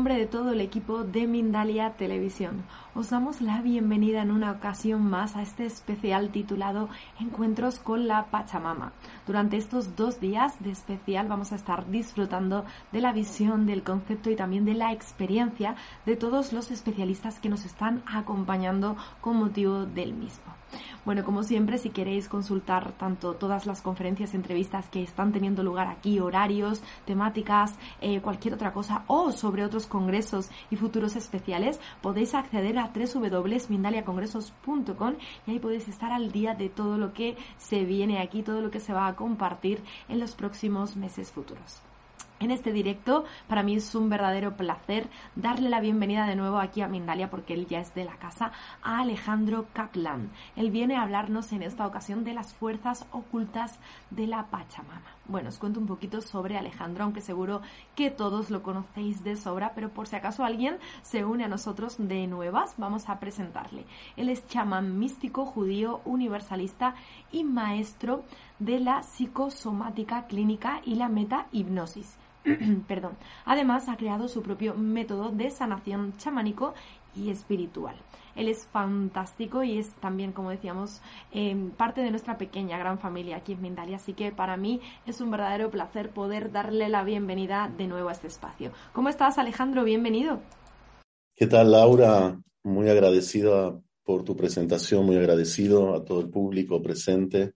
Nombre de todo el equipo de Mindalia Televisión. Os damos la bienvenida en una ocasión más a este especial titulado Encuentros con la Pachamama. Durante estos dos días de especial vamos a estar disfrutando de la visión, del concepto y también de la experiencia de todos los especialistas que nos están acompañando con motivo del mismo. Bueno, como siempre, si queréis consultar tanto todas las conferencias entrevistas que están teniendo lugar aquí, horarios, temáticas, eh, cualquier otra cosa, o sobre otros congresos y futuros especiales, podéis acceder a www.mindaliacongresos.com y ahí podéis estar al día de todo lo que se viene aquí, todo lo que se va a compartir en los próximos meses futuros en este directo. Para mí es un verdadero placer darle la bienvenida de nuevo aquí a Mindalia porque él ya es de la casa a Alejandro Kaplan. Él viene a hablarnos en esta ocasión de las fuerzas ocultas de la Pachamama. Bueno, os cuento un poquito sobre Alejandro, aunque seguro que todos lo conocéis de sobra, pero por si acaso alguien se une a nosotros de nuevas, vamos a presentarle. Él es chamán místico judío universalista y maestro de la psicosomática clínica y la meta-hipnosis. Perdón. Además, ha creado su propio método de sanación chamánico y espiritual. Él es fantástico y es también, como decíamos, em, parte de nuestra pequeña gran familia aquí en Mindalia. Así que para mí es un verdadero placer poder darle la bienvenida de nuevo a este espacio. ¿Cómo estás, Alejandro? Bienvenido. ¿Qué tal, Laura? Muy agradecida por tu presentación, muy agradecido a todo el público presente.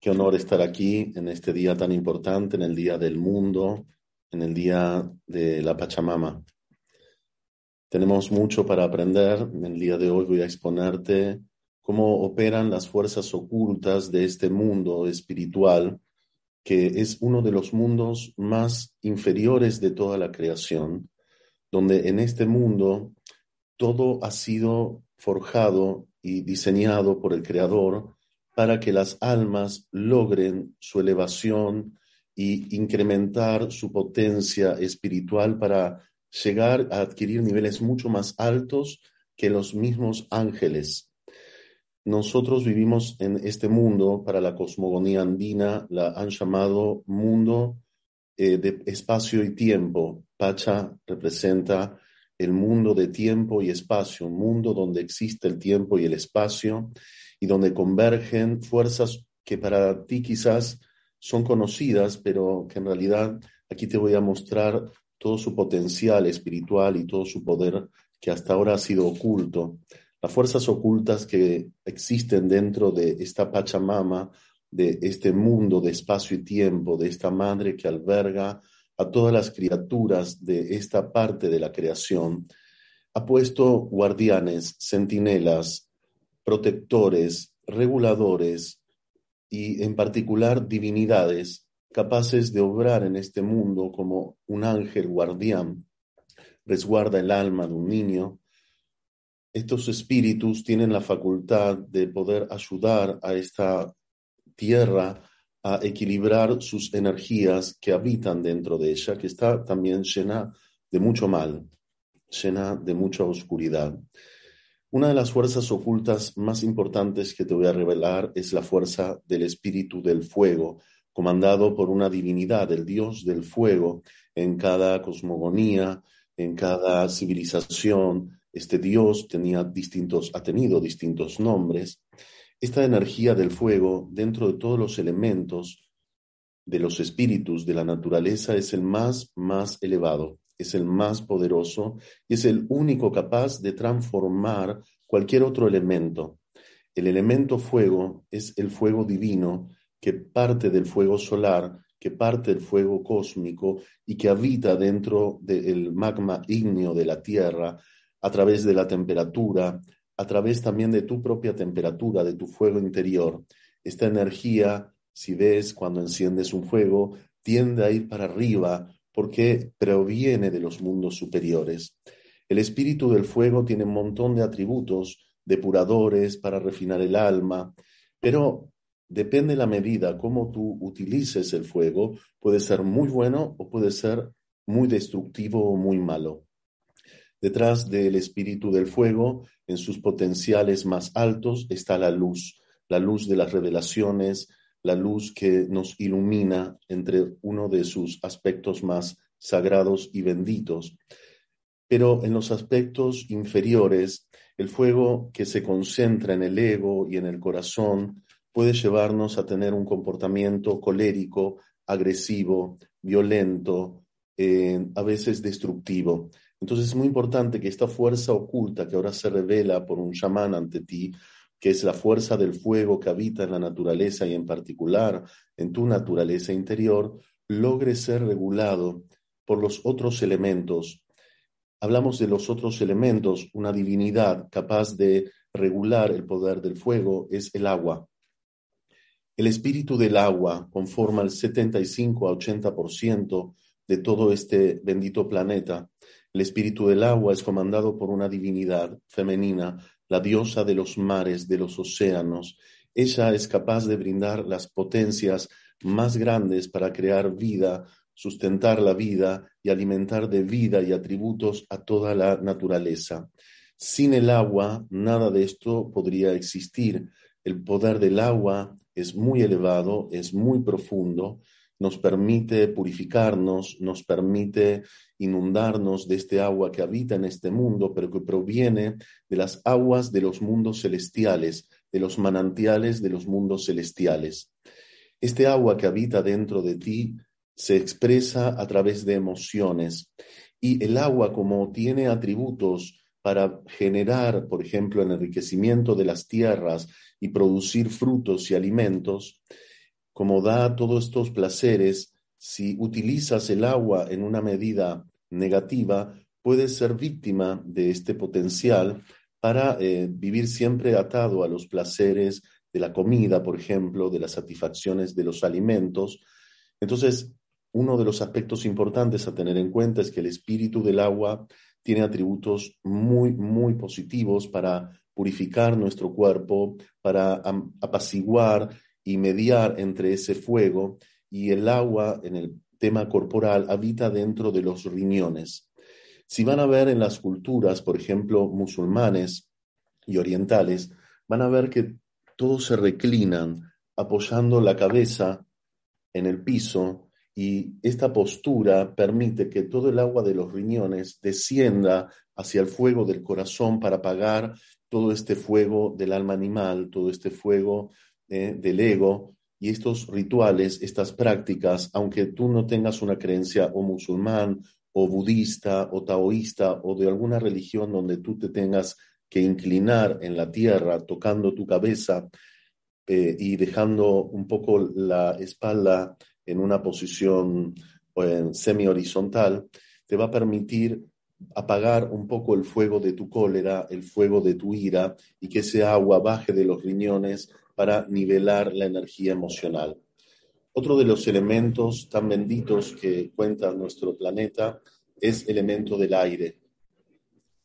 Qué honor estar aquí en este día tan importante, en el Día del Mundo, en el Día de la Pachamama. Tenemos mucho para aprender. En el día de hoy voy a exponerte cómo operan las fuerzas ocultas de este mundo espiritual, que es uno de los mundos más inferiores de toda la creación, donde en este mundo todo ha sido forjado y diseñado por el Creador para que las almas logren su elevación y incrementar su potencia espiritual para llegar a adquirir niveles mucho más altos que los mismos ángeles. Nosotros vivimos en este mundo, para la cosmogonía andina, la han llamado mundo eh, de espacio y tiempo. Pacha representa el mundo de tiempo y espacio, un mundo donde existe el tiempo y el espacio y donde convergen fuerzas que para ti quizás son conocidas, pero que en realidad aquí te voy a mostrar todo su potencial espiritual y todo su poder que hasta ahora ha sido oculto. Las fuerzas ocultas que existen dentro de esta Pachamama, de este mundo de espacio y tiempo, de esta madre que alberga a todas las criaturas de esta parte de la creación, ha puesto guardianes, centinelas, protectores, reguladores y en particular divinidades capaces de obrar en este mundo como un ángel guardián, resguarda el alma de un niño. Estos espíritus tienen la facultad de poder ayudar a esta tierra a equilibrar sus energías que habitan dentro de ella, que está también llena de mucho mal, llena de mucha oscuridad. Una de las fuerzas ocultas más importantes que te voy a revelar es la fuerza del espíritu del fuego, comandado por una divinidad, el dios del fuego, en cada cosmogonía, en cada civilización. Este dios tenía distintos, ha tenido distintos nombres. Esta energía del fuego, dentro de todos los elementos, de los espíritus de la naturaleza es el más, más elevado, es el más poderoso y es el único capaz de transformar cualquier otro elemento. El elemento fuego es el fuego divino que parte del fuego solar, que parte del fuego cósmico y que habita dentro del magma ígneo de la Tierra a través de la temperatura, a través también de tu propia temperatura, de tu fuego interior. Esta energía, si ves cuando enciendes un fuego, tiende a ir para arriba porque proviene de los mundos superiores. El espíritu del fuego tiene un montón de atributos depuradores para refinar el alma, pero depende la medida cómo tú utilices el fuego, puede ser muy bueno o puede ser muy destructivo o muy malo. Detrás del espíritu del fuego, en sus potenciales más altos, está la luz, la luz de las revelaciones, la luz que nos ilumina entre uno de sus aspectos más sagrados y benditos. Pero en los aspectos inferiores, el fuego que se concentra en el ego y en el corazón puede llevarnos a tener un comportamiento colérico, agresivo, violento, eh, a veces destructivo. Entonces es muy importante que esta fuerza oculta que ahora se revela por un chamán ante ti, que es la fuerza del fuego que habita en la naturaleza y en particular en tu naturaleza interior, logre ser regulado por los otros elementos. Hablamos de los otros elementos, una divinidad capaz de regular el poder del fuego es el agua. El espíritu del agua conforma el 75 a 80% de todo este bendito planeta el espíritu del agua es comandado por una divinidad femenina, la diosa de los mares, de los océanos. Ella es capaz de brindar las potencias más grandes para crear vida, sustentar la vida y alimentar de vida y atributos a toda la naturaleza. Sin el agua, nada de esto podría existir. El poder del agua es muy elevado, es muy profundo, nos permite purificarnos, nos permite inundarnos de este agua que habita en este mundo, pero que proviene de las aguas de los mundos celestiales, de los manantiales de los mundos celestiales. Este agua que habita dentro de ti se expresa a través de emociones y el agua como tiene atributos para generar, por ejemplo, el enriquecimiento de las tierras y producir frutos y alimentos, como da todos estos placeres, si utilizas el agua en una medida negativa, puedes ser víctima de este potencial para eh, vivir siempre atado a los placeres de la comida, por ejemplo, de las satisfacciones de los alimentos. Entonces, uno de los aspectos importantes a tener en cuenta es que el espíritu del agua tiene atributos muy, muy positivos para purificar nuestro cuerpo, para apaciguar y mediar entre ese fuego y el agua en el tema corporal habita dentro de los riñones. Si van a ver en las culturas, por ejemplo, musulmanes y orientales, van a ver que todos se reclinan apoyando la cabeza en el piso y esta postura permite que todo el agua de los riñones descienda hacia el fuego del corazón para apagar todo este fuego del alma animal, todo este fuego eh, del ego y estos rituales, estas prácticas, aunque tú no tengas una creencia o musulmán o budista o taoísta o de alguna religión donde tú te tengas que inclinar en la tierra, tocando tu cabeza eh, y dejando un poco la espalda en una posición semi horizontal, te va a permitir apagar un poco el fuego de tu cólera, el fuego de tu ira y que ese agua baje de los riñones para nivelar la energía emocional. Otro de los elementos tan benditos que cuenta nuestro planeta es el elemento del aire.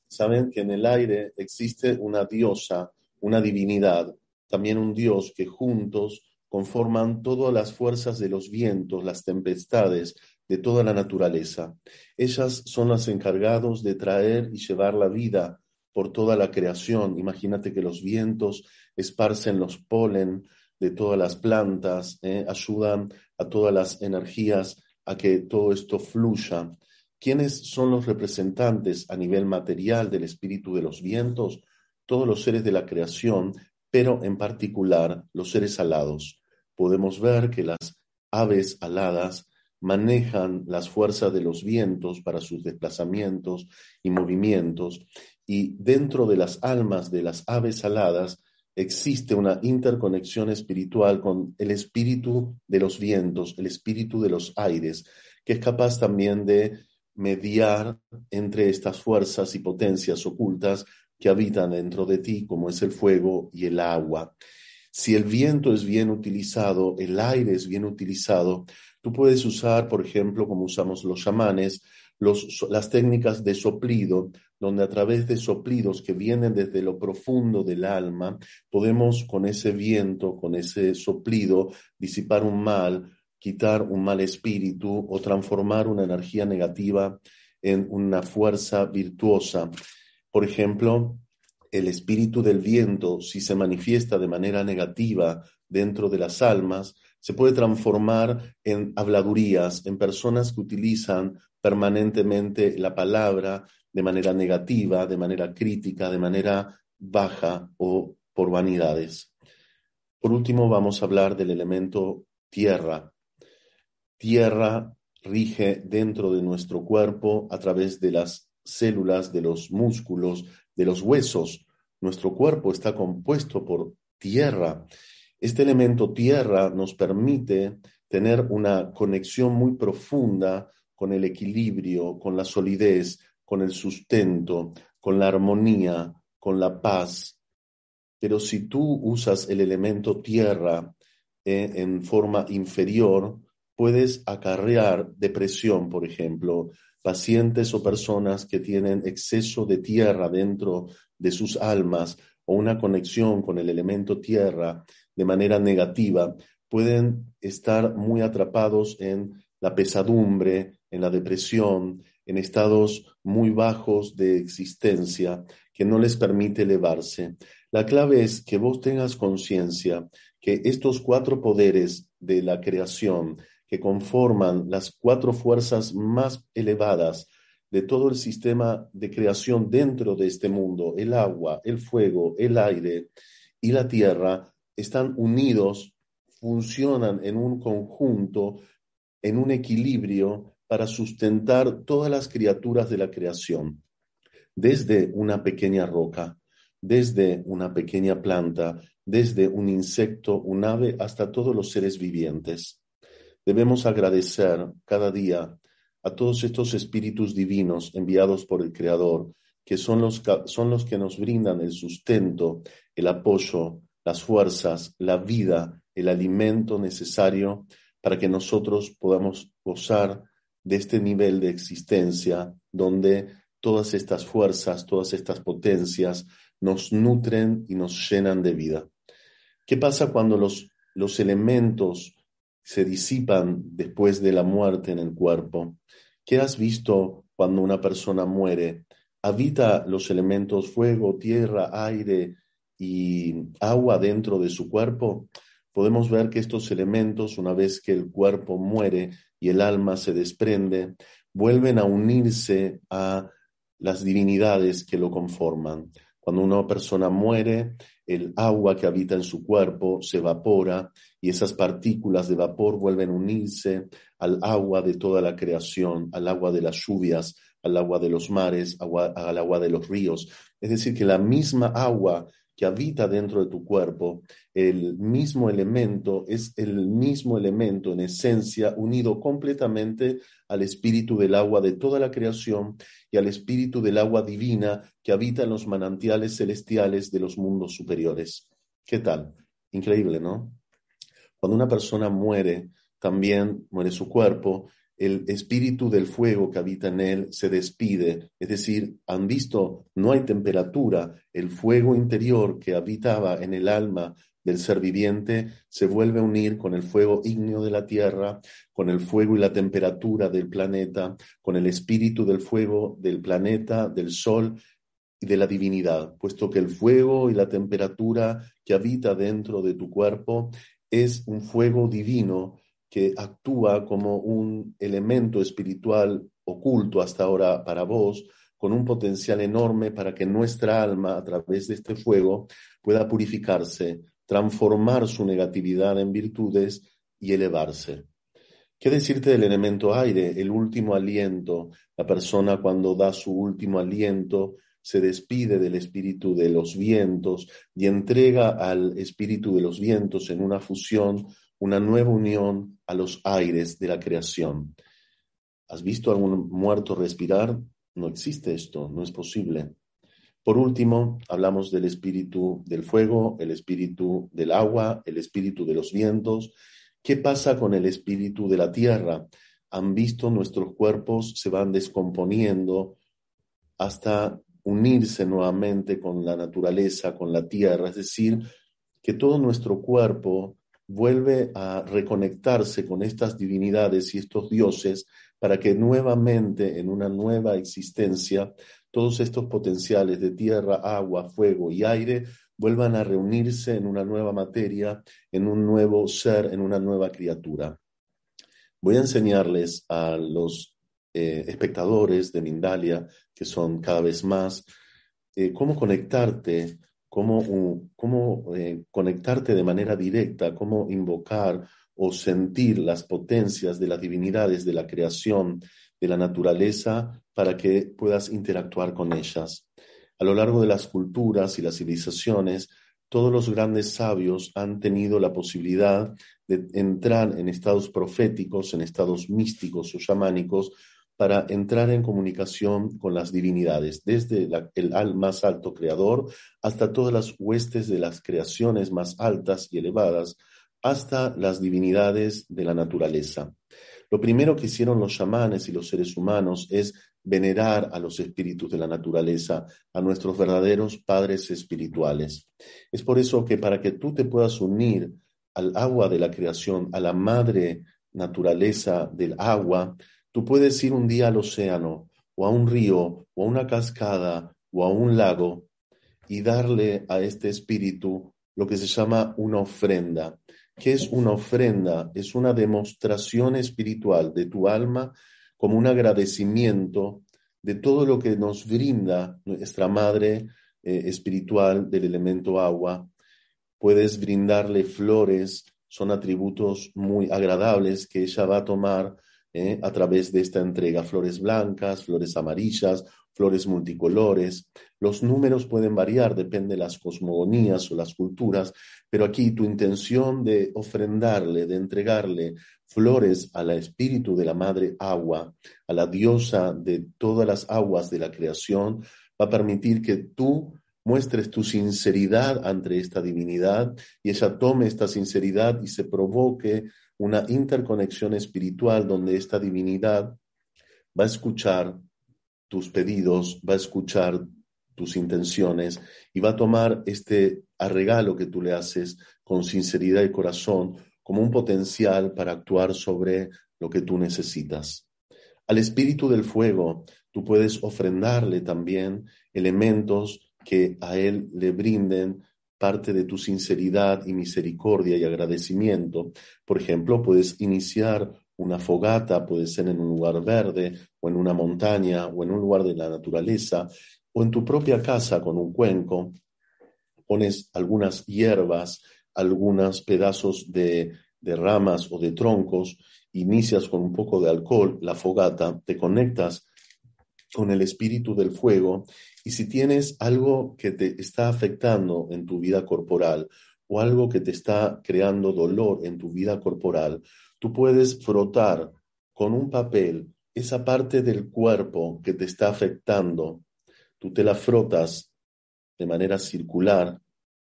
Saben que en el aire existe una diosa, una divinidad, también un dios que juntos conforman todas las fuerzas de los vientos, las tempestades, de toda la naturaleza. Ellas son las encargados de traer y llevar la vida por toda la creación. Imagínate que los vientos esparcen los polen de todas las plantas, ¿eh? ayudan a todas las energías a que todo esto fluya. ¿Quiénes son los representantes a nivel material del espíritu de los vientos? Todos los seres de la creación, pero en particular los seres alados. Podemos ver que las aves aladas manejan las fuerzas de los vientos para sus desplazamientos y movimientos, y dentro de las almas de las aves aladas existe una interconexión espiritual con el espíritu de los vientos, el espíritu de los aires, que es capaz también de mediar entre estas fuerzas y potencias ocultas que habitan dentro de ti, como es el fuego y el agua. Si el viento es bien utilizado, el aire es bien utilizado, tú puedes usar, por ejemplo, como usamos los chamanes, las técnicas de soplido, donde a través de soplidos que vienen desde lo profundo del alma, podemos con ese viento, con ese soplido, disipar un mal, quitar un mal espíritu o transformar una energía negativa en una fuerza virtuosa. Por ejemplo, el espíritu del viento, si se manifiesta de manera negativa dentro de las almas, se puede transformar en habladurías, en personas que utilizan permanentemente la palabra de manera negativa, de manera crítica, de manera baja o por vanidades. Por último, vamos a hablar del elemento tierra. Tierra rige dentro de nuestro cuerpo a través de las células, de los músculos, de los huesos. Nuestro cuerpo está compuesto por tierra. Este elemento tierra nos permite tener una conexión muy profunda con el equilibrio, con la solidez, con el sustento, con la armonía, con la paz. Pero si tú usas el elemento tierra eh, en forma inferior, puedes acarrear depresión, por ejemplo, pacientes o personas que tienen exceso de tierra dentro de sus almas o una conexión con el elemento tierra de manera negativa, pueden estar muy atrapados en la pesadumbre, en la depresión, en estados muy bajos de existencia que no les permite elevarse. La clave es que vos tengas conciencia que estos cuatro poderes de la creación, que conforman las cuatro fuerzas más elevadas de todo el sistema de creación dentro de este mundo, el agua, el fuego, el aire y la tierra, están unidos, funcionan en un conjunto, en un equilibrio para sustentar todas las criaturas de la creación, desde una pequeña roca, desde una pequeña planta, desde un insecto, un ave, hasta todos los seres vivientes. Debemos agradecer cada día a todos estos espíritus divinos enviados por el Creador, que son los, son los que nos brindan el sustento, el apoyo, las fuerzas, la vida, el alimento necesario para que nosotros podamos gozar de este nivel de existencia donde todas estas fuerzas, todas estas potencias nos nutren y nos llenan de vida. ¿Qué pasa cuando los, los elementos se disipan después de la muerte en el cuerpo. ¿Qué has visto cuando una persona muere? ¿Habita los elementos fuego, tierra, aire y agua dentro de su cuerpo? Podemos ver que estos elementos, una vez que el cuerpo muere y el alma se desprende, vuelven a unirse a las divinidades que lo conforman. Cuando una persona muere, el agua que habita en su cuerpo se evapora y esas partículas de vapor vuelven a unirse al agua de toda la creación, al agua de las lluvias, al agua de los mares, al agua de los ríos. Es decir, que la misma agua que habita dentro de tu cuerpo, el mismo elemento es el mismo elemento en esencia unido completamente al espíritu del agua de toda la creación y al espíritu del agua divina que habita en los manantiales celestiales de los mundos superiores. ¿Qué tal? Increíble, ¿no? Cuando una persona muere, también muere su cuerpo, el espíritu del fuego que habita en él se despide, es decir, han visto, no hay temperatura, el fuego interior que habitaba en el alma del ser viviente se vuelve a unir con el fuego ígneo de la tierra, con el fuego y la temperatura del planeta, con el espíritu del fuego del planeta, del sol y de la divinidad, puesto que el fuego y la temperatura que habita dentro de tu cuerpo es un fuego divino que actúa como un elemento espiritual oculto hasta ahora para vos, con un potencial enorme para que nuestra alma, a través de este fuego, pueda purificarse, transformar su negatividad en virtudes y elevarse. ¿Qué decirte del elemento aire, el último aliento? La persona cuando da su último aliento se despide del espíritu de los vientos y entrega al espíritu de los vientos en una fusión, una nueva unión a los aires de la creación. ¿Has visto algún muerto respirar? No existe esto, no es posible. Por último, hablamos del espíritu del fuego, el espíritu del agua, el espíritu de los vientos. ¿Qué pasa con el espíritu de la tierra? Han visto nuestros cuerpos se van descomponiendo hasta unirse nuevamente con la naturaleza, con la tierra, es decir, que todo nuestro cuerpo vuelve a reconectarse con estas divinidades y estos dioses para que nuevamente en una nueva existencia todos estos potenciales de tierra, agua, fuego y aire vuelvan a reunirse en una nueva materia, en un nuevo ser, en una nueva criatura. Voy a enseñarles a los eh, espectadores de Mindalia, que son cada vez más, eh, cómo conectarte, cómo, cómo eh, conectarte de manera directa, cómo invocar o sentir las potencias de las divinidades de la creación, de la naturaleza, para que puedas interactuar con ellas. A lo largo de las culturas y las civilizaciones, todos los grandes sabios han tenido la posibilidad de entrar en estados proféticos, en estados místicos o chamánicos, para entrar en comunicación con las divinidades, desde el al más alto creador hasta todas las huestes de las creaciones más altas y elevadas, hasta las divinidades de la naturaleza. Lo primero que hicieron los chamanes y los seres humanos es venerar a los espíritus de la naturaleza, a nuestros verdaderos padres espirituales. Es por eso que para que tú te puedas unir al agua de la creación, a la madre naturaleza del agua, Tú puedes ir un día al océano o a un río o a una cascada o a un lago y darle a este espíritu lo que se llama una ofrenda. ¿Qué es una ofrenda? Es una demostración espiritual de tu alma como un agradecimiento de todo lo que nos brinda nuestra madre eh, espiritual del elemento agua. Puedes brindarle flores, son atributos muy agradables que ella va a tomar ¿eh? a través de esta entrega. Flores blancas, flores amarillas, flores multicolores. Los números pueden variar, depende de las cosmogonías o las culturas, pero aquí tu intención de ofrendarle, de entregarle flores al espíritu de la madre agua, a la diosa de todas las aguas de la creación, va a permitir que tú muestres tu sinceridad ante esta divinidad y ella tome esta sinceridad y se provoque una interconexión espiritual donde esta divinidad va a escuchar tus pedidos, va a escuchar tus intenciones y va a tomar este regalo que tú le haces con sinceridad y corazón como un potencial para actuar sobre lo que tú necesitas. Al espíritu del fuego, tú puedes ofrendarle también elementos que a él le brinden parte de tu sinceridad y misericordia y agradecimiento. Por ejemplo, puedes iniciar una fogata, puede ser en un lugar verde o en una montaña o en un lugar de la naturaleza o en tu propia casa con un cuenco. Pones algunas hierbas, algunos pedazos de, de ramas o de troncos, inicias con un poco de alcohol la fogata, te conectas con el espíritu del fuego y si tienes algo que te está afectando en tu vida corporal o algo que te está creando dolor en tu vida corporal, tú puedes frotar con un papel esa parte del cuerpo que te está afectando. Tú te la frotas de manera circular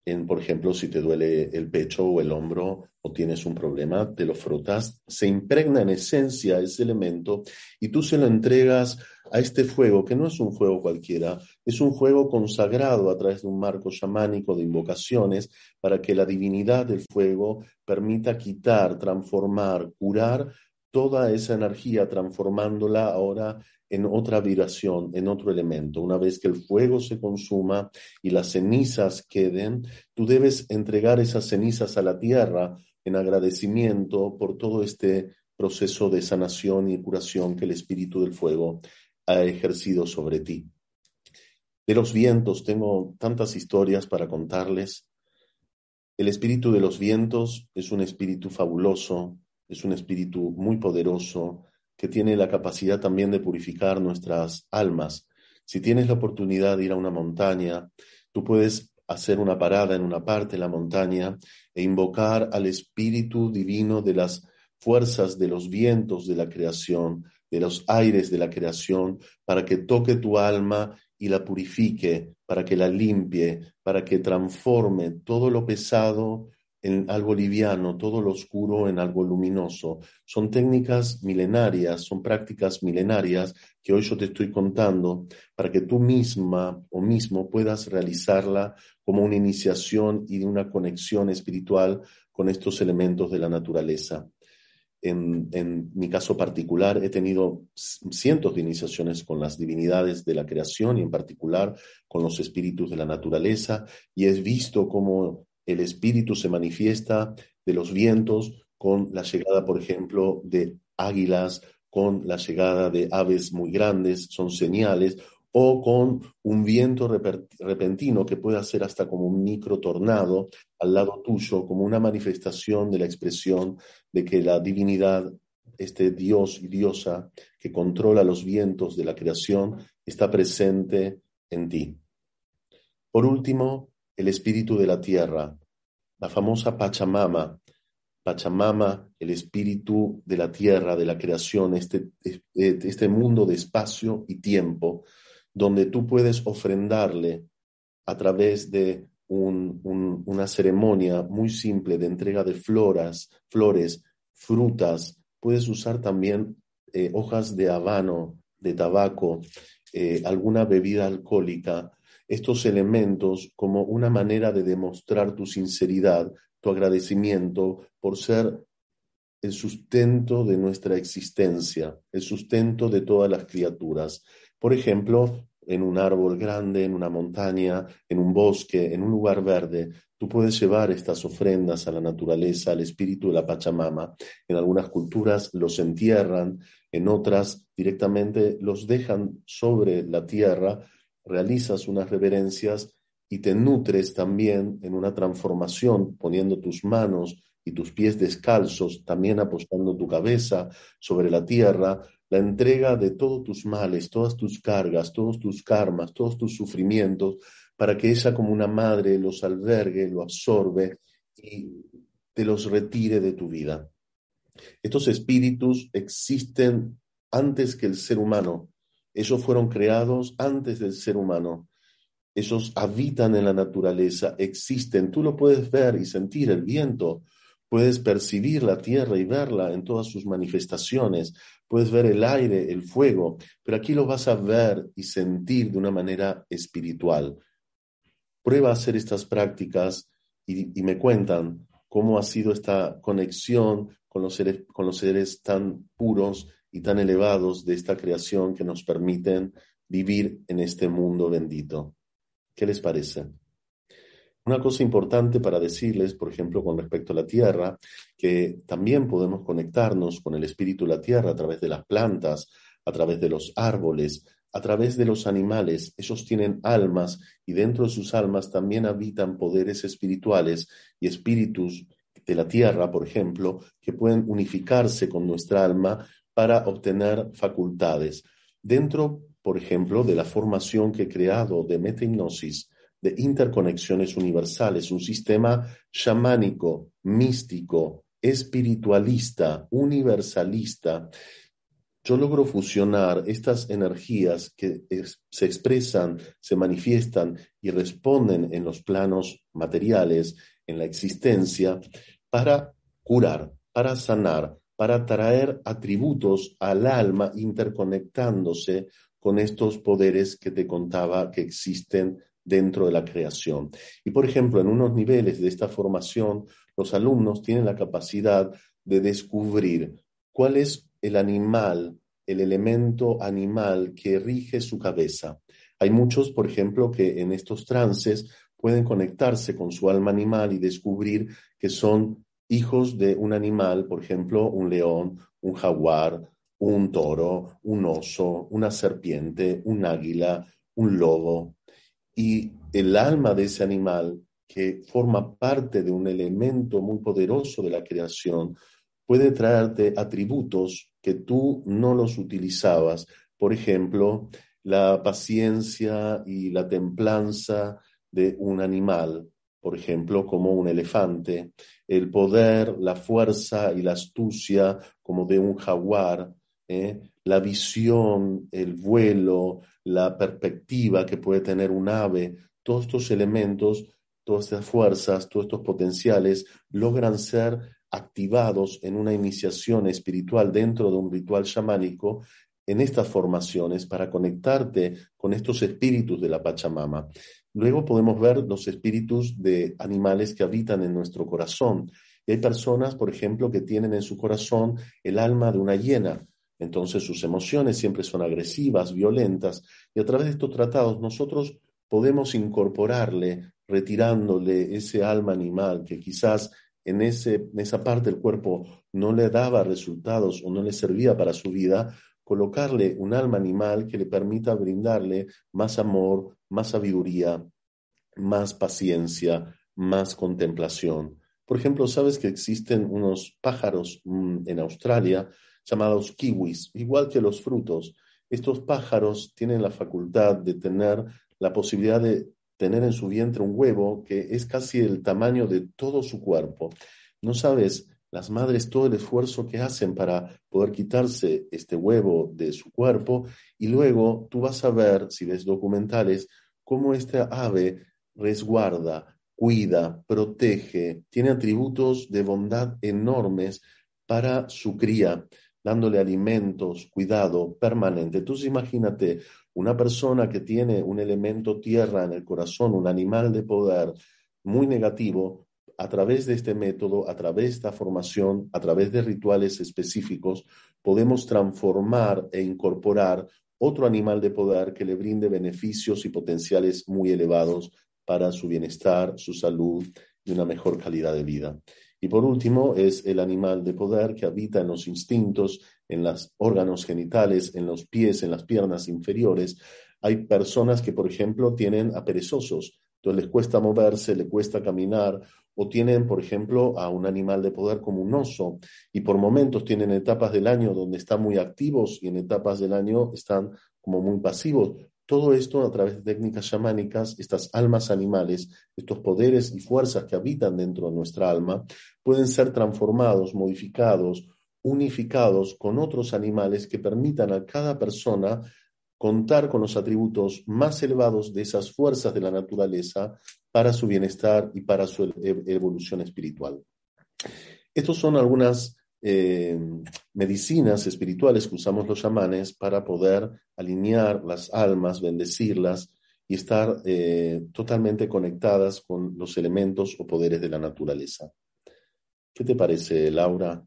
en, por ejemplo, si te duele el pecho o el hombro o tienes un problema, te lo frotas, se impregna en esencia ese elemento y tú se lo entregas a este fuego, que no es un fuego cualquiera, es un fuego consagrado a través de un marco chamánico de invocaciones para que la divinidad del fuego permita quitar, transformar, curar toda esa energía, transformándola ahora en otra vibración, en otro elemento. Una vez que el fuego se consuma y las cenizas queden, tú debes entregar esas cenizas a la tierra en agradecimiento por todo este proceso de sanación y curación que el espíritu del fuego ha ejercido sobre ti. De los vientos tengo tantas historias para contarles. El espíritu de los vientos es un espíritu fabuloso, es un espíritu muy poderoso que tiene la capacidad también de purificar nuestras almas. Si tienes la oportunidad de ir a una montaña, tú puedes hacer una parada en una parte de la montaña e invocar al espíritu divino de las fuerzas de los vientos de la creación, de los aires de la creación, para que toque tu alma y la purifique, para que la limpie, para que transforme todo lo pesado en algo liviano, todo lo oscuro en algo luminoso. Son técnicas milenarias, son prácticas milenarias que hoy yo te estoy contando para que tú misma o mismo puedas realizarla como una iniciación y una conexión espiritual con estos elementos de la naturaleza. En, mi caso particular, he tenido cientos de iniciaciones con las divinidades de la creación y en particular con los espíritus de la naturaleza y he visto cómo el espíritu se manifiesta de los vientos con la llegada, por ejemplo, de águilas, con la llegada de aves muy grandes, son señales, o con un viento repentino que puede ser hasta como un micro tornado al lado tuyo, como una manifestación de la expresión de que la divinidad, este Dios y diosa que controla los vientos de la creación, está presente en ti. Por último, el espíritu de la tierra, la famosa Pachamama. Pachamama, el espíritu de la tierra, de la creación, este, este mundo de espacio y tiempo, donde tú puedes ofrendarle a través de una ceremonia muy simple de entrega de floras, flores, frutas. Puedes usar también eh, hojas de habano, de tabaco, eh, alguna bebida alcohólica estos elementos como una manera de demostrar tu sinceridad, tu agradecimiento por ser el sustento de nuestra existencia, el sustento de todas las criaturas. Por ejemplo, en un árbol grande, en una montaña, en un bosque, en un lugar verde, tú puedes llevar estas ofrendas a la naturaleza, al espíritu de la Pachamama. En algunas culturas los entierran, en otras directamente los dejan sobre la tierra realizas unas reverencias y te nutres también en una transformación, poniendo tus manos y tus pies descalzos, también apostando tu cabeza sobre la tierra, la entrega de todos tus males, todas tus cargas, todos tus karmas, todos tus sufrimientos, para que ella como una madre los albergue, lo absorbe y te los retire de tu vida. Estos espíritus existen antes que el ser humano. Ellos fueron creados antes del ser humano. Ellos habitan en la naturaleza, existen. Tú lo puedes ver y sentir el viento. Puedes percibir la tierra y verla en todas sus manifestaciones. Puedes ver el aire, el fuego, pero aquí lo vas a ver y sentir de una manera espiritual. Prueba a hacer estas prácticas y, me cuentan cómo ha sido esta conexión con los seres, con los seres tan puros y tan elevados de esta creación que nos permiten vivir en este mundo bendito. ¿Qué les parece? Una cosa importante para decirles, por ejemplo, con respecto a la tierra, que también podemos conectarnos con el espíritu de la tierra a través de las plantas, a través de los árboles, a través de los animales. Ellos tienen almas y dentro de sus almas también habitan poderes espirituales y espíritus de la tierra, por ejemplo, que pueden unificarse con nuestra alma para obtener facultades. Dentro, por ejemplo, de la formación que he creado de metahipnosis, de interconexiones universales, un sistema chamánico, místico, espiritualista, universalista, yo logro fusionar estas energías que se expresan, se manifiestan y responden en los planos materiales, en la existencia, para curar, para sanar, para traer atributos al alma interconectándose con estos poderes que te contaba que existen dentro de la creación. Y por ejemplo, en unos niveles de esta formación, los alumnos tienen la capacidad de descubrir cuál es el animal, el elemento animal que rige su cabeza. Hay muchos, por ejemplo, que en estos trances pueden conectarse con su alma animal y descubrir que son hijos de un animal, por ejemplo, un león, un jaguar, un toro, un oso, una serpiente, un águila, un lobo. Y el alma de ese animal, que forma parte de un elemento muy poderoso de la creación, puede traerte atributos que tú no los utilizabas. Por ejemplo, la paciencia y la templanza de un animal, por ejemplo, como un elefante, el poder, la fuerza y la astucia como de un jaguar, ¿eh? La visión, el vuelo, la perspectiva que puede tener un ave, todos estos elementos, todas estas fuerzas, todos estos potenciales logran ser activados en una iniciación espiritual dentro de un ritual chamánico en estas formaciones para conectarte con estos espíritus de la Pachamama. Luego podemos ver los espíritus de animales que habitan en nuestro corazón. Y hay personas, por ejemplo, que tienen en su corazón el alma de una hiena. Entonces sus emociones siempre son agresivas, violentas. Y a través de estos tratados nosotros podemos incorporarle, retirándole ese alma animal que quizás en, ese, en esa parte del cuerpo no le daba resultados o no le servía para su vida, colocarle un alma animal que le permita brindarle más amor, más sabiduría, más paciencia, más contemplación. Por ejemplo, sabes que existen unos pájaros mm, en Australia llamados kiwis, igual que los frutos. Estos pájaros tienen la facultad de tener la posibilidad de tener en su vientre un huevo que es casi el tamaño de todo su cuerpo. No sabes las madres todo el esfuerzo que hacen para poder quitarse este huevo de su cuerpo y luego tú vas a ver, si ves documentales, cómo esta ave resguarda, cuida, protege, tiene atributos de bondad enormes para su cría, dándole alimentos, cuidado permanente. Entonces imagínate una persona que tiene un elemento tierra en el corazón, un animal de poder muy negativo, a través de este método, a través de esta formación, a través de rituales específicos, podemos transformar e incorporar otro animal de poder que le brinde beneficios y potenciales muy elevados para su bienestar, su salud y una mejor calidad de vida. Y por último, es el animal de poder que habita en los instintos, en los órganos genitales, en los pies, en las piernas inferiores. Hay personas que, por ejemplo, tienen a perezosos, entonces les cuesta moverse, les cuesta caminar, o tienen, por ejemplo, a un animal de poder como un oso, y por momentos tienen etapas del año donde están muy activos y en etapas del año están como muy pasivos. Todo esto a través de técnicas chamánicas, estas almas animales, estos poderes y fuerzas que habitan dentro de nuestra alma, pueden ser transformados, modificados, unificados con otros animales que permitan a cada persona contar con los atributos más elevados de esas fuerzas de la naturaleza para su bienestar y para su evolución espiritual. Estos son algunas eh, medicinas espirituales que usamos los chamanes para poder alinear las almas, bendecirlas y estar eh, totalmente conectadas con los elementos o poderes de la naturaleza. ¿Qué te parece, Laura?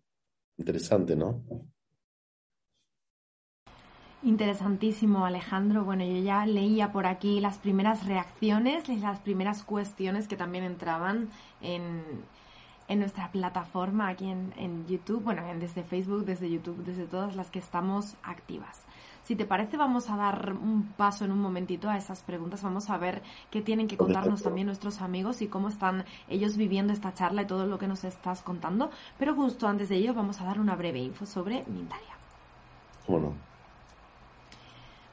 Interesante, ¿no? Interesantísimo, Alejandro. Bueno, yo ya leía por aquí las primeras reacciones, las primeras cuestiones que también entraban en, en nuestra plataforma aquí en, YouTube, bueno, desde Facebook, desde YouTube, desde todas las que estamos activas. Si te parece, vamos a dar un paso en un momentito a esas preguntas. Vamos a ver qué tienen que contarnos también nuestros amigos y cómo están ellos viviendo esta charla y todo lo que nos estás contando. Pero justo antes de ello, vamos a dar una breve info sobre Mindalia. Bueno.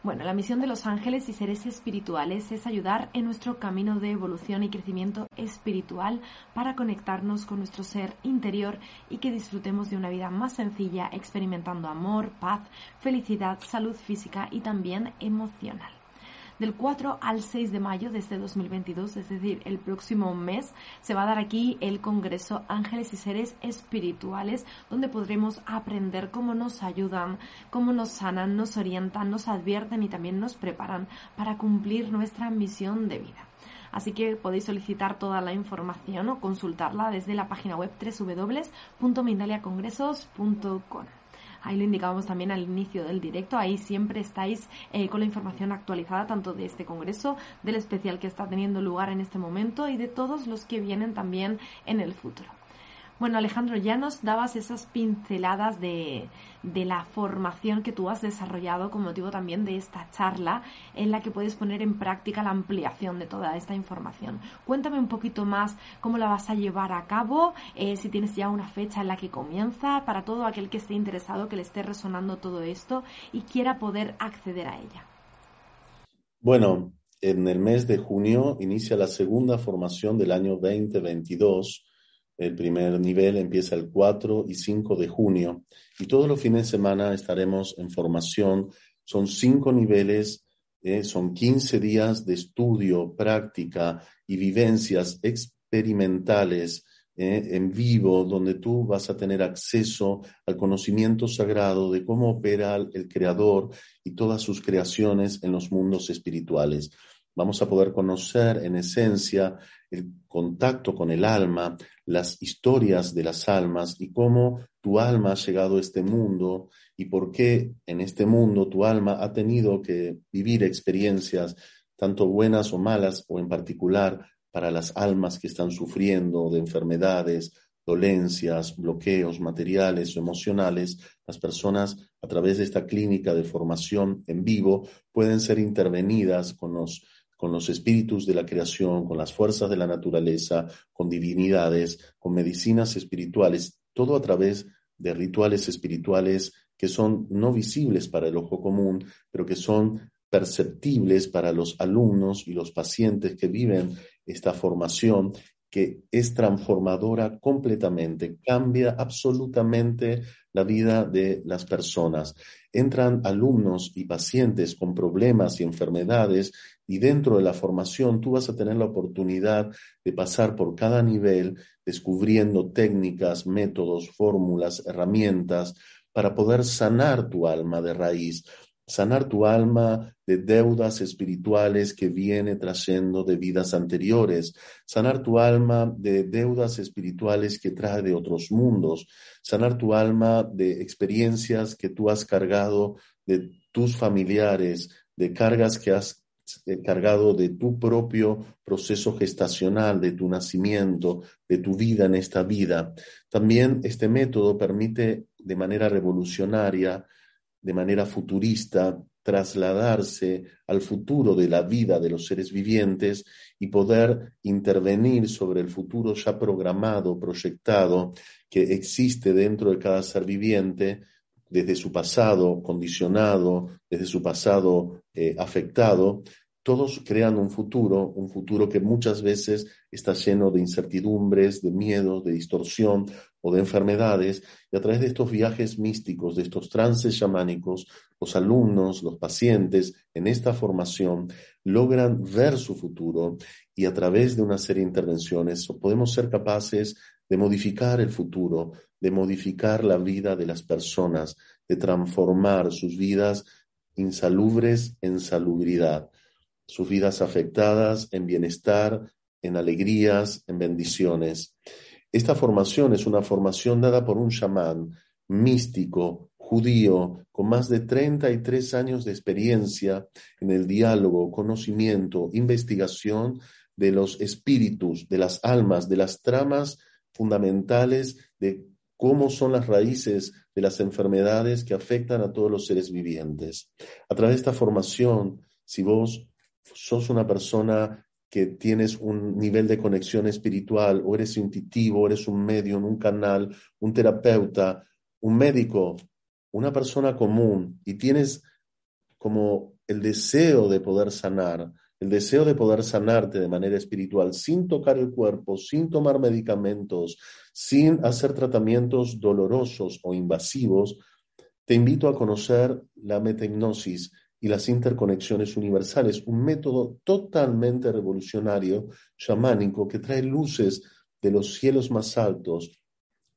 Bueno, la misión de los ángeles y seres espirituales es ayudar en nuestro camino de evolución y crecimiento espiritual para conectarnos con nuestro ser interior y que disfrutemos de una vida más sencilla, experimentando amor, paz, felicidad, salud física y también emocional del 4 al 6 de mayo de este 2022, es decir, el próximo mes, se va a dar aquí el Congreso Ángeles y Seres Espirituales, donde podremos aprender cómo nos ayudan, cómo nos sanan, nos orientan, nos advierten y también nos preparan para cumplir nuestra misión de vida. Así que podéis solicitar toda la información o consultarla desde la página web www.mindaliacongresos.com. Ahí lo indicábamos también al inicio del directo. Ahí siempre estáis eh, con la información actualizada tanto de este congreso, del especial que está teniendo lugar en este momento y de todos los que vienen también en el futuro. Bueno, Alejandro, ya nos dabas esas pinceladas de, de la formación que tú has desarrollado con motivo también de esta charla en la que puedes poner en práctica la ampliación de toda esta información. Cuéntame un poquito más cómo la vas a llevar a cabo, eh, si tienes ya una fecha en la que comienza, para todo aquel que esté interesado, que le esté resonando todo esto y quiera poder acceder a ella. Bueno, en el mes de junio inicia la segunda formación del año 2022 el primer nivel empieza el 4 y 5 de junio y todos los fines de semana estaremos en formación. Son cinco niveles, eh, son 15 días de estudio, práctica y vivencias experimentales eh, en vivo, donde tú vas a tener acceso al conocimiento sagrado de cómo opera el Creador y todas sus creaciones en los mundos espirituales. Vamos a poder conocer en esencia el contacto con el alma, las historias de las almas y cómo tu alma ha llegado a este mundo y por qué en este mundo tu alma ha tenido que vivir experiencias tanto buenas o malas o en particular para las almas que están sufriendo de enfermedades, dolencias, bloqueos materiales o emocionales, las personas a través de esta clínica de formación en vivo pueden ser intervenidas con los con los espíritus de la creación, con las fuerzas de la naturaleza, con divinidades, con medicinas espirituales, todo a través de rituales espirituales que son no visibles para el ojo común, pero que son perceptibles para los alumnos y los pacientes que viven esta formación que es transformadora completamente, cambia absolutamente la vida de las personas. Entran alumnos y pacientes con problemas y enfermedades y dentro de la formación tú vas a tener la oportunidad de pasar por cada nivel descubriendo técnicas, métodos, fórmulas, herramientas para poder sanar tu alma de raíz, sanar tu alma de deudas espirituales que viene trayendo de vidas anteriores, sanar tu alma de deudas espirituales que trae de otros mundos, sanar tu alma de experiencias que tú has cargado de tus familiares, de cargas que has cargado de tu propio proceso gestacional, de tu nacimiento, de tu vida en esta vida. También este método permite de manera revolucionaria de manera futurista, trasladarse al futuro de la vida de los seres vivientes y poder intervenir sobre el futuro ya programado, proyectado, que existe dentro de cada ser viviente desde su pasado condicionado, desde su pasado eh, afectado, todos crean un futuro, un futuro que muchas veces está lleno de incertidumbres, de miedos, de distorsión o de enfermedades. Y a través de estos viajes místicos, de estos trances chamánicos, los alumnos, los pacientes en esta formación logran ver su futuro y a través de una serie de intervenciones podemos ser capaces de modificar el futuro, de modificar la vida de las personas, de transformar sus vidas insalubres en salubridad sus vidas afectadas en bienestar, en alegrías, en bendiciones. Esta formación es una formación dada por un chamán místico, judío, con más de 33 años de experiencia en el diálogo, conocimiento, investigación de los espíritus, de las almas, de las tramas fundamentales de cómo son las raíces de las enfermedades que afectan a todos los seres vivientes. A través de esta formación, si vos sos una persona que tienes un nivel de conexión espiritual, o eres intuitivo, o eres un medio, un canal, un terapeuta, un médico, una persona común, y tienes como el deseo de poder sanar, el deseo de poder sanarte de manera espiritual sin tocar el cuerpo, sin tomar medicamentos, sin hacer tratamientos dolorosos o invasivos, te invito a conocer la metagnosis, y las interconexiones universales, un método totalmente revolucionario, chamánico, que trae luces de los cielos más altos,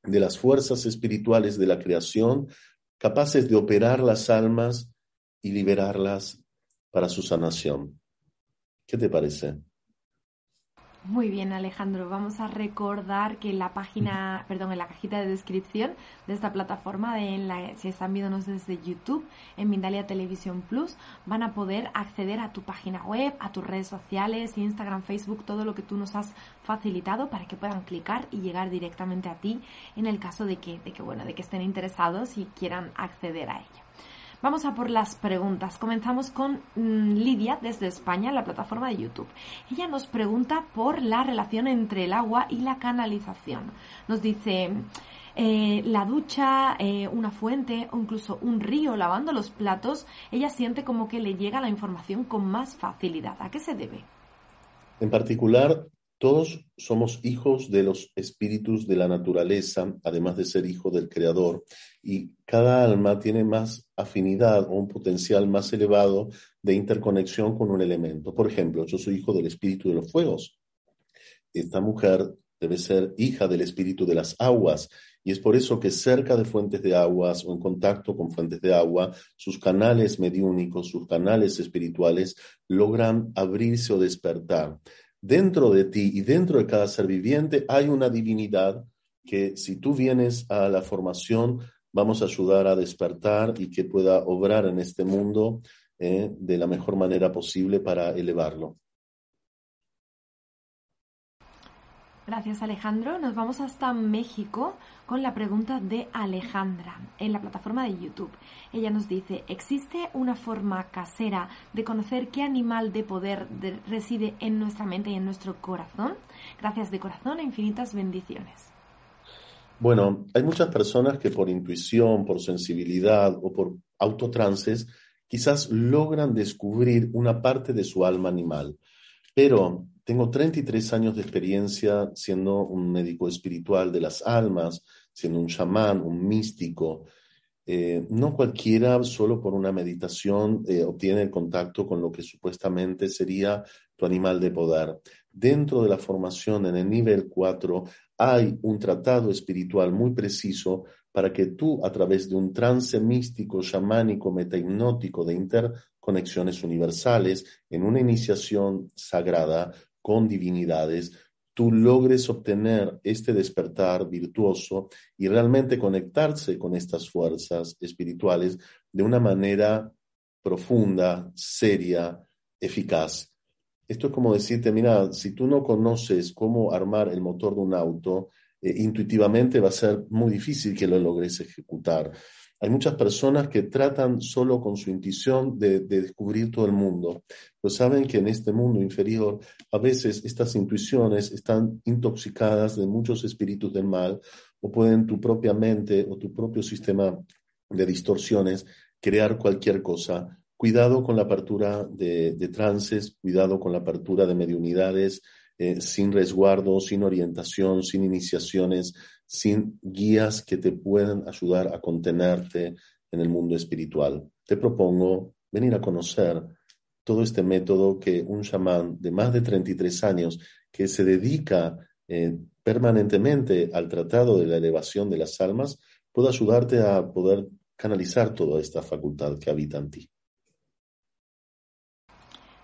de las fuerzas espirituales de la creación, capaces de operar las almas y liberarlas para su sanación. ¿Qué te parece? Muy bien, Alejandro. Vamos a recordar que en la página, perdón, en la cajita de descripción de esta plataforma, de la, si están viéndonos desde YouTube, en Mindalia Televisión Plus, van a poder acceder a tu página web, a tus redes sociales, Instagram, Facebook, todo lo que tú nos has facilitado para que puedan clicar y llegar directamente a ti en el caso de que, de que bueno, de que estén interesados y quieran acceder a ello. Vamos a por las preguntas. Comenzamos con mm, Lidia desde España, la plataforma de YouTube. Ella nos pregunta por la relación entre el agua y la canalización. Nos dice, eh, la ducha, eh, una fuente o incluso un río lavando los platos, ella siente como que le llega la información con más facilidad. ¿A qué se debe? En particular, todos somos hijos de los espíritus de la naturaleza, además de ser hijo del Creador, y cada alma tiene más afinidad o un potencial más elevado de interconexión con un elemento. Por ejemplo, yo soy hijo del espíritu de los fuegos. Esta mujer debe ser hija del espíritu de las aguas, y es por eso que cerca de fuentes de aguas o en contacto con fuentes de agua, sus canales mediúnicos, sus canales espirituales logran abrirse o despertar dentro de ti y dentro de cada ser viviente hay una divinidad que si tú vienes a la formación vamos a ayudar a despertar y que pueda obrar en este mundo eh, de la mejor manera posible para elevarlo. Gracias Alejandro. Nos vamos hasta México con la pregunta de Alejandra en la plataforma de YouTube. Ella nos dice, ¿existe una forma casera de conocer qué animal de poder reside en nuestra mente y en nuestro corazón? Gracias de corazón e infinitas bendiciones. Bueno, hay muchas personas que por intuición, por sensibilidad o por autotrances quizás logran descubrir una parte de su alma animal, pero tengo 33 años de experiencia siendo un médico espiritual de las almas, siendo un chamán, un místico. Eh, no cualquiera solo por una meditación eh, obtiene el contacto con lo que supuestamente sería tu animal de poder. Dentro de la formación en el nivel 4 hay un tratado espiritual muy preciso para que tú a través de un trance místico, chamánico, metahipnótico de interconexiones universales, en una iniciación sagrada, con divinidades, tú logres obtener este despertar virtuoso y realmente conectarse con estas fuerzas espirituales de una manera profunda, seria, eficaz. Esto es como decirte, mira, si tú no conoces cómo armar el motor de un auto, eh, intuitivamente va a ser muy difícil que lo logres ejecutar. Hay muchas personas que tratan solo con su intuición de, descubrir todo el mundo, pero saben que en este mundo inferior a veces estas intuiciones están intoxicadas de muchos espíritus del mal o pueden tu propia mente o tu propio sistema de distorsiones crear cualquier cosa. Cuidado con la apertura de, de trances, cuidado con la apertura de mediunidades, eh, sin resguardo, sin orientación, sin iniciaciones, sin guías que te puedan ayudar a contenerte en el mundo espiritual. Te propongo venir a conocer todo este método que un chamán de más de 33 años que se dedica eh, permanentemente al tratado de la elevación de las almas puede ayudarte a poder canalizar toda esta facultad que habita en ti.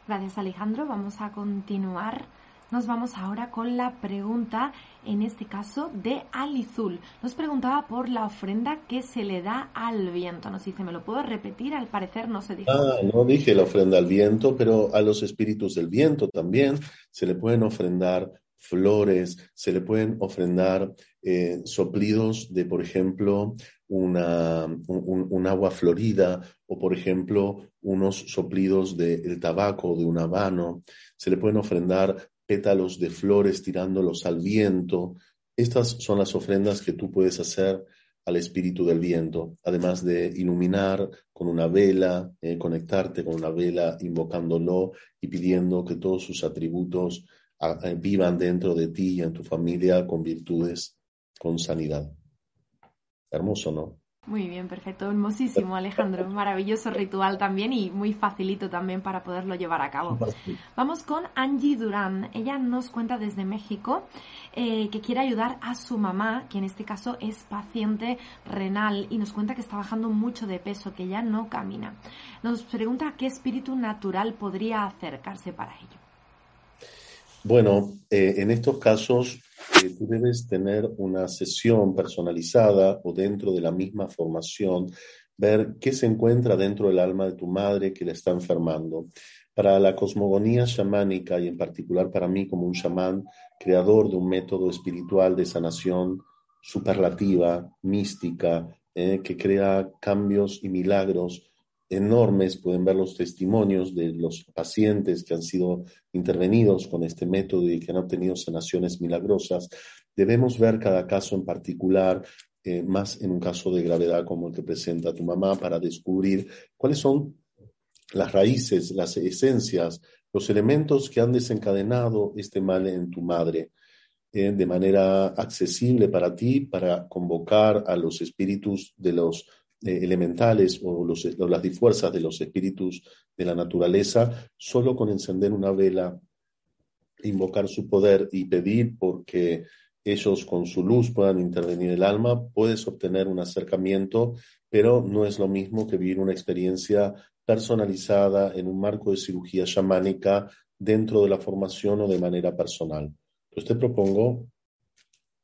Gracias Alejandro. Vamos a continuar nos vamos ahora con la pregunta, en este caso, de Alizul. Nos preguntaba por la ofrenda que se le da al viento. Nos dice, ¿me lo puedo repetir? Al parecer no se dijo. Ah, no dije la ofrenda al viento, pero a los espíritus del viento también se le pueden ofrendar flores, se le pueden ofrendar eh, soplidos de, por ejemplo, una, un, agua florida o, por ejemplo, unos soplidos del tabaco, de un habano. Se le pueden ofrendar pétalos de flores tirándolos al viento. Estas son las ofrendas que tú puedes hacer al espíritu del viento, además de iluminar con una vela, eh, conectarte con una vela, invocándolo y pidiendo que todos sus atributos ah, eh, vivan dentro de ti y en tu familia con virtudes, con sanidad. Hermoso, ¿no? Muy bien, perfecto, hermosísimo Alejandro, maravilloso ritual también y muy facilito también para poderlo llevar a cabo. Vamos con Angie Durán, ella nos cuenta desde México eh, que quiere ayudar a su mamá, que en este caso es paciente renal y nos cuenta que está bajando mucho de peso, que ya no camina. Nos pregunta qué espíritu natural podría acercarse para ello. Bueno, eh, en estos casos eh, tú debes tener una sesión personalizada o dentro de la misma formación, ver qué se encuentra dentro del alma de tu madre que le está enfermando. Para la cosmogonía chamánica y en particular para mí como un chamán, creador de un método espiritual de sanación superlativa, mística, eh, que crea cambios y milagros enormes. Pueden ver los testimonios de los pacientes que han sido intervenidos con este método y que han obtenido sanaciones milagrosas. Debemos ver cada caso en particular, eh, más en un caso de gravedad como el que presenta tu mamá, para descubrir cuáles son las raíces, las esencias, los elementos que han desencadenado este mal en tu madre. Eh, de manera accesible para ti, para convocar a los espíritus de los eh, elementales o, las fuerzas de los espíritus de la naturaleza, solo con encender una vela, invocar su poder y pedir porque ellos con su luz puedan intervenir el alma, puedes obtener un acercamiento, pero no es lo mismo que vivir una experiencia personalizada en un marco de cirugía chamánica dentro de la formación o de manera personal. Pues te propongo,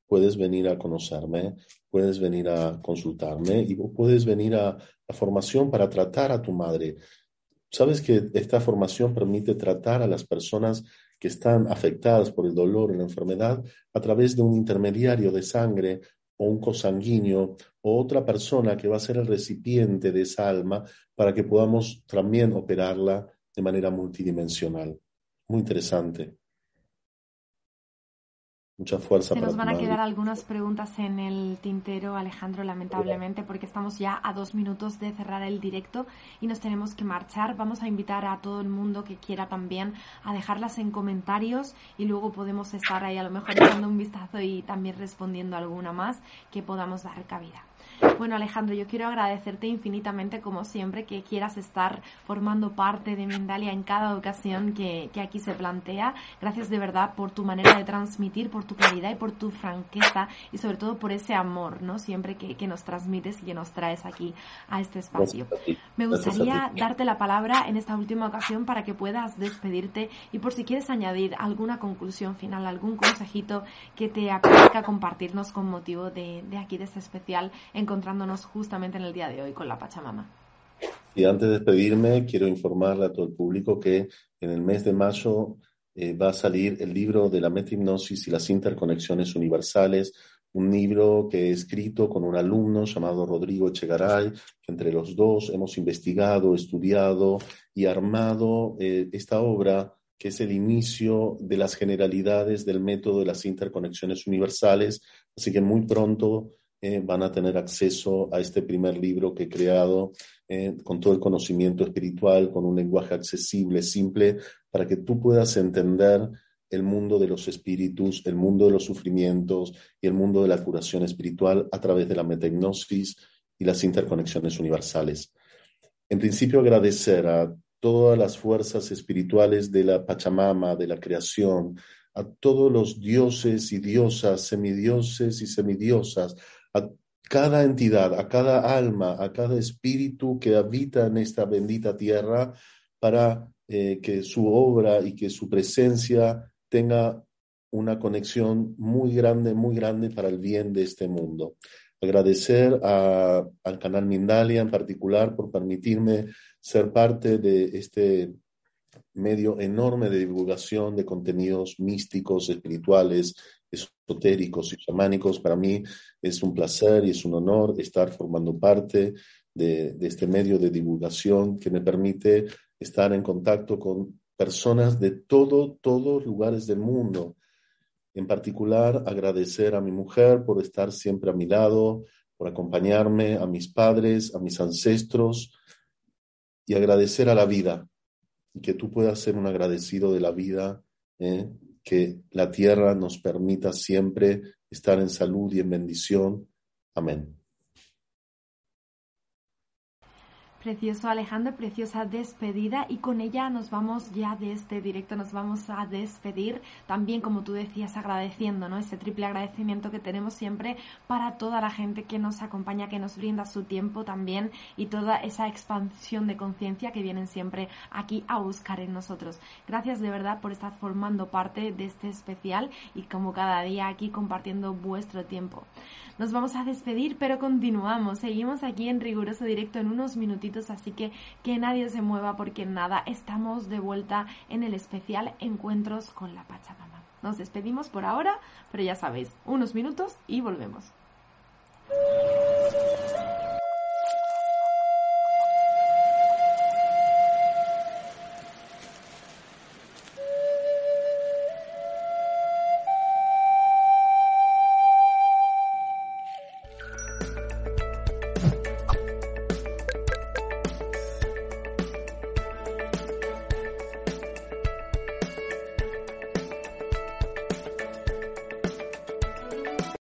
puedes venir a conocerme, puedes venir a consultarme y puedes venir a la formación para tratar a tu madre. Sabes que esta formación permite tratar a las personas que están afectadas por el dolor y la enfermedad a través de un intermediario de sangre o un cosanguíneo o otra persona que va a ser el recipiente de esa alma para que podamos también operarla de manera multidimensional. Muy interesante. Mucha fuerza. Se nos van a quedar algunas preguntas en el tintero, Alejandro, lamentablemente, porque estamos ya a dos minutos de cerrar el directo y nos tenemos que marchar. Vamos a invitar a todo el mundo que quiera también a dejarlas en comentarios y luego podemos estar ahí a lo mejor dando un vistazo y también respondiendo alguna más que podamos dar cabida. Bueno, Alejandro, yo quiero agradecerte infinitamente, como siempre, que quieras estar formando parte de Mindalia en cada ocasión que, aquí se plantea. Gracias de verdad por tu manera de transmitir, por tu claridad y por tu franqueza y sobre todo por ese amor, ¿no? Siempre que, que nos transmites y que nos traes aquí a este espacio. Me gustaría darte la palabra en esta última ocasión para que puedas despedirte y por si quieres añadir alguna conclusión final, algún consejito que te apetezca compartirnos con motivo de, de aquí, de este especial encontrándonos justamente en el día de hoy con la Pachamama. Y antes de despedirme, quiero informarle a todo el público que en el mes de mayo eh, va a salir el libro de la metahipnosis y las interconexiones universales, un libro que he escrito con un alumno llamado Rodrigo Echegaray, que entre los dos hemos investigado, estudiado y armado eh, esta obra que es el inicio de las generalidades del método de las interconexiones universales. Así que muy pronto eh, van a tener acceso a este primer libro que he creado eh, con todo el conocimiento espiritual, con un lenguaje accesible, simple, para que tú puedas entender el mundo de los espíritus, el mundo de los sufrimientos y el mundo de la curación espiritual a través de la metahipnosis y las interconexiones universales. En principio, agradecer a todas las fuerzas espirituales de la Pachamama, de la creación, a todos los dioses y diosas, semidioses y semidiosas, a cada entidad, a cada alma, a cada espíritu que habita en esta bendita tierra para eh, que su obra y que su presencia tenga una conexión muy grande, muy grande para el bien de este mundo. Agradecer al canal Mindalia en particular por permitirme ser parte de este medio enorme de divulgación de contenidos místicos, espirituales, esotéricos y chamánicos. Para mí es un placer y es un honor estar formando parte de, este medio de divulgación que me permite estar en contacto con personas de todo, todos lugares del mundo. En particular, agradecer a mi mujer por estar siempre a mi lado, por acompañarme, a mis padres, a mis ancestros y agradecer a la vida. Y que tú puedas ser un agradecido de la vida, ¿eh? Que la tierra nos permita siempre estar en salud y en bendición. Amén. Precioso Alejandro, preciosa despedida y con ella nos vamos ya de este directo, nos vamos a despedir también como tú decías agradeciendo, ¿no? Ese triple agradecimiento que tenemos siempre para toda la gente que nos acompaña, que nos brinda su tiempo también y toda esa expansión de conciencia que vienen siempre aquí a buscar en nosotros. Gracias de verdad por estar formando parte de este especial y como cada día aquí compartiendo vuestro tiempo. Nos vamos a despedir, pero continuamos. Seguimos aquí en riguroso directo en unos minutitos, así que que nadie se mueva porque nada, estamos de vuelta en el especial Encuentros con la Pachamama. Nos despedimos por ahora, pero ya sabéis, unos minutos y volvemos.